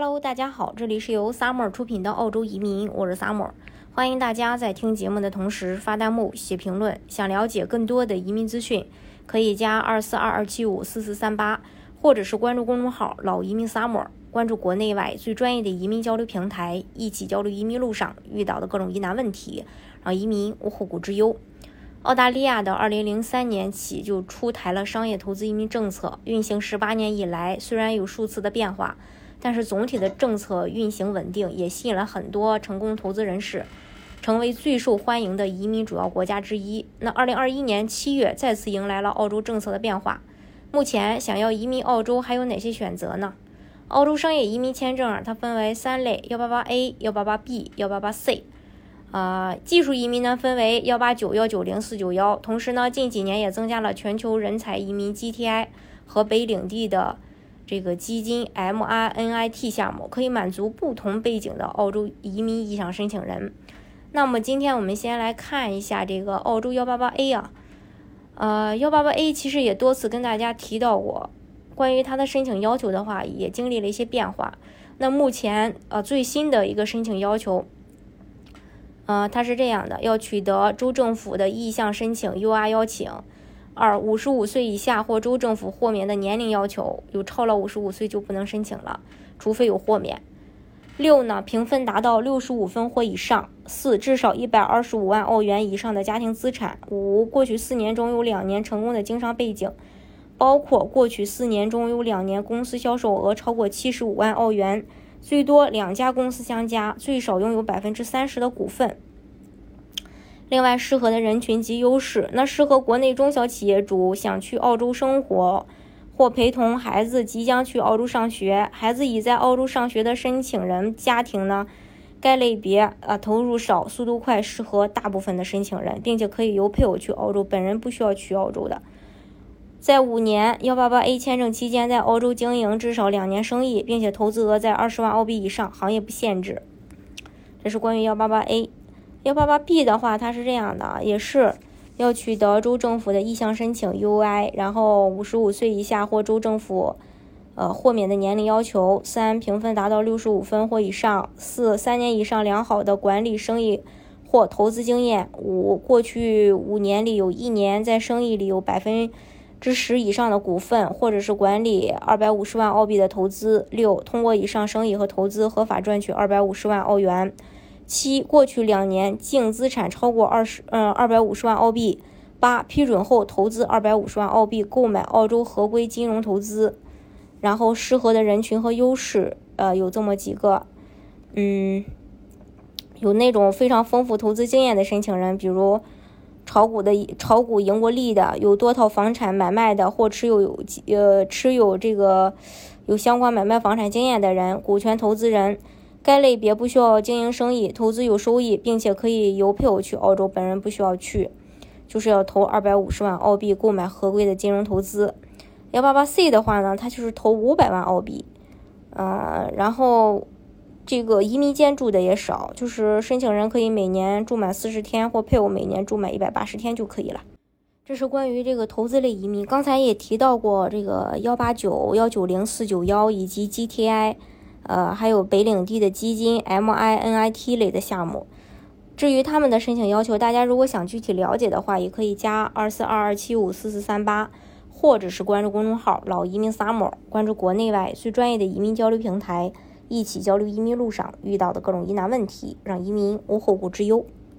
Hello，大家好，这里是由 Summer 出品的澳洲移民，我是 Summer，欢迎大家在听节目的同时发弹幕、写评论。想了解更多的移民资讯，可以加二四二二七五四四三八，或者是关注公众号“老移民 Summer”，关注国内外最专业的移民交流平台，一起交流移民路上遇到的各种疑难问题，让移民无后顾之忧。澳大利亚的二零零三年起就出台了商业投资移民政策，运行十八年以来，虽然有数次的变化，但是总体的政策运行稳定，也吸引了很多成功投资人士，成为最受欢迎的移民主要国家之一。那二零二一年七月再次迎来了澳洲政策的变化。目前想要移民澳洲还有哪些选择呢？澳洲商业移民签证它分为三类：幺八八 A、幺八八 B、幺八八 C。啊，技术移民呢分为幺八九、幺九零、四九幺。同时呢，近几年也增加了全球人才移民 GTI 和北领地的这个基金 MRNIT 项目，可以满足不同背景的澳洲移民意向申请人。那么今天我们先来看一下这个澳洲幺八八 A 啊，呃，幺八八 A 其实也多次跟大家提到过，关于它的申请要求的话，也经历了一些变化。那目前呃最新的一个申请要求。呃，它是这样的，要取得州政府的意向申请 UR 邀请。二，五十五岁以下或州政府豁免的年龄要求，有超了五十五岁就不能申请了，除非有豁免。六呢，评分达到六十五分或以上。四，至少一百二十五万澳元以上的家庭资产。五，过去四年中有两年成功的经商背景，包括过去四年中有两年公司销售额超过七十五万澳元。最多两家公司相加，最少拥有百分之三十的股份。另外，适合的人群及优势，那适合国内中小企业主想去澳洲生活，或陪同孩子即将去澳洲上学，孩子已在澳洲上学的申请人家庭呢？该类别啊，投入少，速度快，适合大部分的申请人，并且可以由配偶去澳洲，本人不需要去澳洲的。在五年幺八八 A 签证期间，在澳洲经营至少两年生意，并且投资额在二十万澳币以上，行业不限制。这是关于幺八八 A。幺八八 B 的话，它是这样的，也是要取得州政府的意向申请 UI，然后五十五岁以下或州政府呃豁免的年龄要求。三评分达到六十五分或以上。四三年以上良好的管理生意或投资经验。五过去五年里有一年在生意里有百分。之十以上的股份，或者是管理二百五十万澳币的投资。六、通过以上生意和投资合法赚取二百五十万澳元。七、过去两年净资产超过二十，嗯，二百五十万澳币。八、批准后投资二百五十万澳币购买澳洲合规金融投资。然后适合的人群和优势，呃，有这么几个，嗯，有那种非常丰富投资经验的申请人，比如。炒股的炒股赢过利的，有多套房产买卖的，或持有有呃持有这个有相关买卖房产经验的人，股权投资人，该类别不需要经营生意，投资有收益，并且可以由配偶去澳洲，本人不需要去，就是要投二百五十万澳币购买合规的金融投资。幺八八 C 的话呢，它就是投五百万澳币，嗯，然后。这个移民间住的也少，就是申请人可以每年住满四十天，或配偶每年住满一百八十天就可以了。这是关于这个投资类移民。刚才也提到过这个幺八九、幺九零、四九幺以及 GTI，呃，还有北领地的基金 MINIT 类的项目。至于他们的申请要求，大家如果想具体了解的话，也可以加二四二二七五四四三八，或者是关注公众号“老移民 summer”，关注国内外最专业的移民交流平台。一起交流移民路上遇到的各种疑难问题，让移民无后顾之忧。